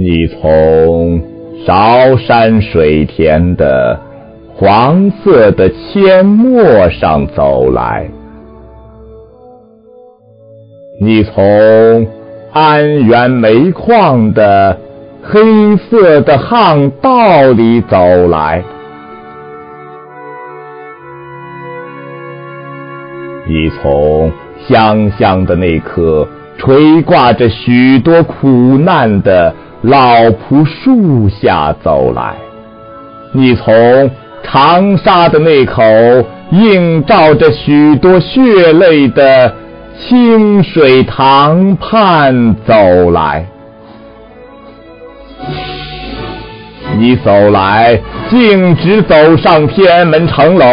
你从韶山水田的黄色的阡陌上走来，你从安源煤矿的黑色的巷道里走来，你从香香的那棵垂挂着许多苦难的。老朴树下走来，你从长沙的那口映照着许多血泪的清水塘畔走来，你走来，径直走上天安门城楼，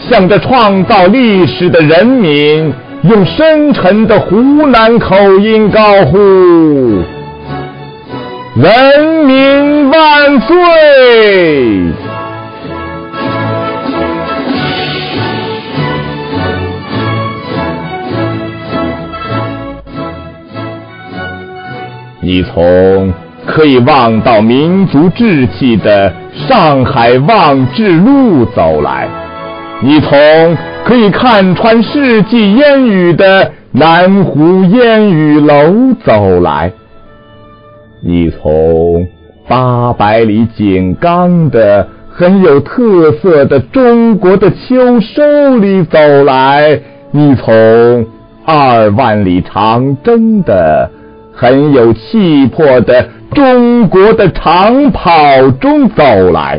向着创造历史的人民，用深沉的湖南口音高呼。人民万岁！你从可以望到民族志气的上海望志路走来，你从可以看穿世纪烟雨的南湖烟雨楼走来。你从八百里井冈的很有特色的中国的秋收里走来，你从二万里长征的很有气魄的中国的长跑中走来，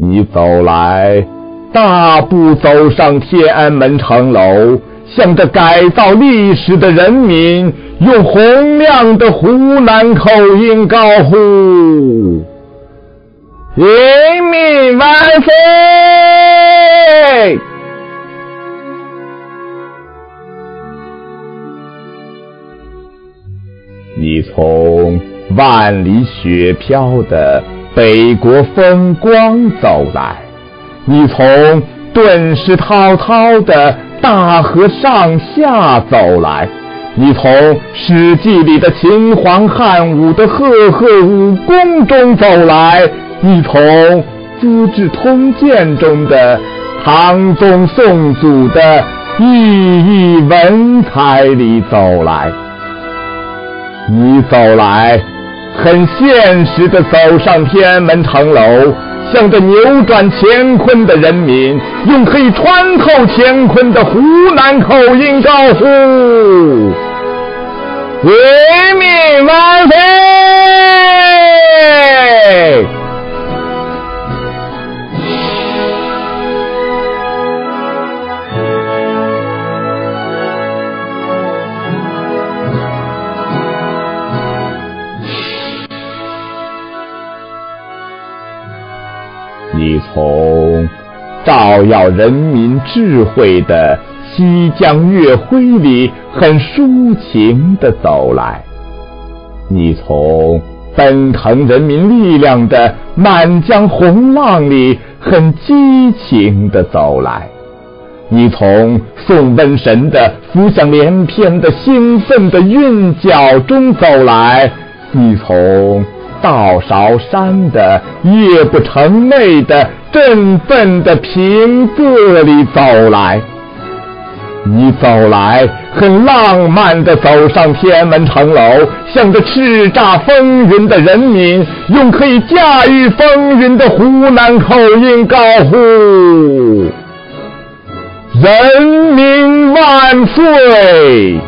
你走来，大步走上天安门城楼。向着改造历史的人民，用洪亮的湖南口音高呼：“人民万岁！”你从万里雪飘的北国风光走来，你从顿时滔滔的。大河上下走来，你从《史记》里的秦皇汉武的赫赫武功中走来，你从《资治通鉴》中的唐宗宋祖的熠熠文采里走来，你走来，很现实的走上天安门城楼。向着扭转乾坤的人民，用可以穿透乾坤的湖南口音高呼：“人民万！”从照耀人民智慧的西江月辉里很抒情的走来，你从奔腾人民力量的满江红浪里很激情的走来，你从送瘟神的浮想联翩的兴奋的韵脚中走来，你从。道韶山的夜不成寐的振奋的平仄里走来，你走来很浪漫的走上天安门城楼，向着叱咤风云的人民，用可以驾驭风云的湖南口音高呼：“人民万岁！”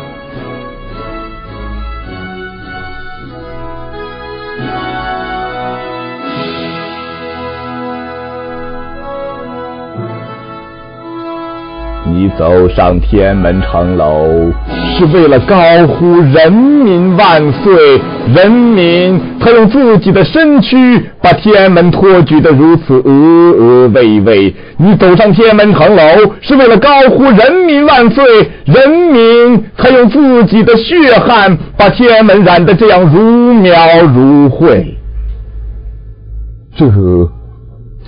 你走上天安门城楼，是为了高呼“人民万岁”。人民他用自己的身躯把天安门托举得如此巍巍巍巍。你走上天安门城楼，是为了高呼“人民万岁”。人民他用自己的血汗把天安门染得这样如描如绘。这。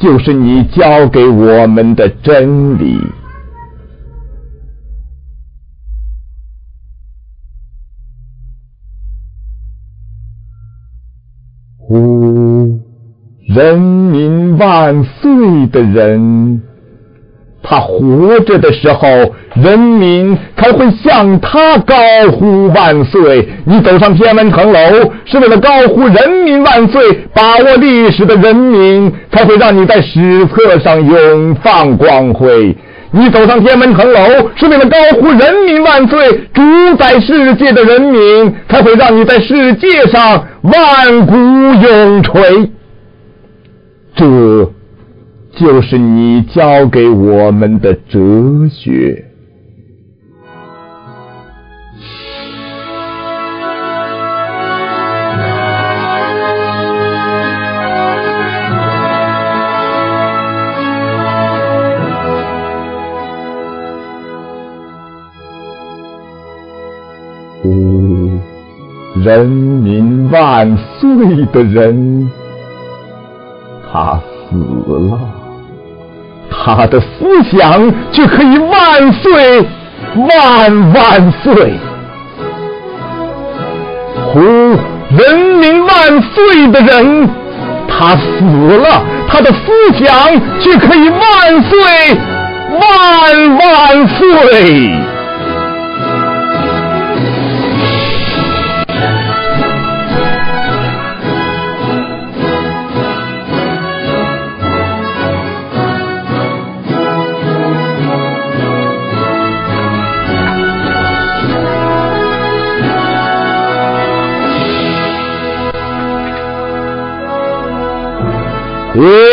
就是你教给我们的真理。人民万岁的人。他活着的时候，人民才会向他高呼万岁。你走上天安门城楼，是为了高呼人民万岁。把握历史的人民，才会让你在史册上永放光辉。你走上天安门城楼，是为了高呼人民万岁。主宰世界的人民，才会让你在世界上万古永垂。这。就是你教给我们的哲学。人民万岁的人，他死了。他的思想就可以万岁万万岁！呼，人民万岁的人，他死了，他的思想就可以万岁万万岁！Ooh.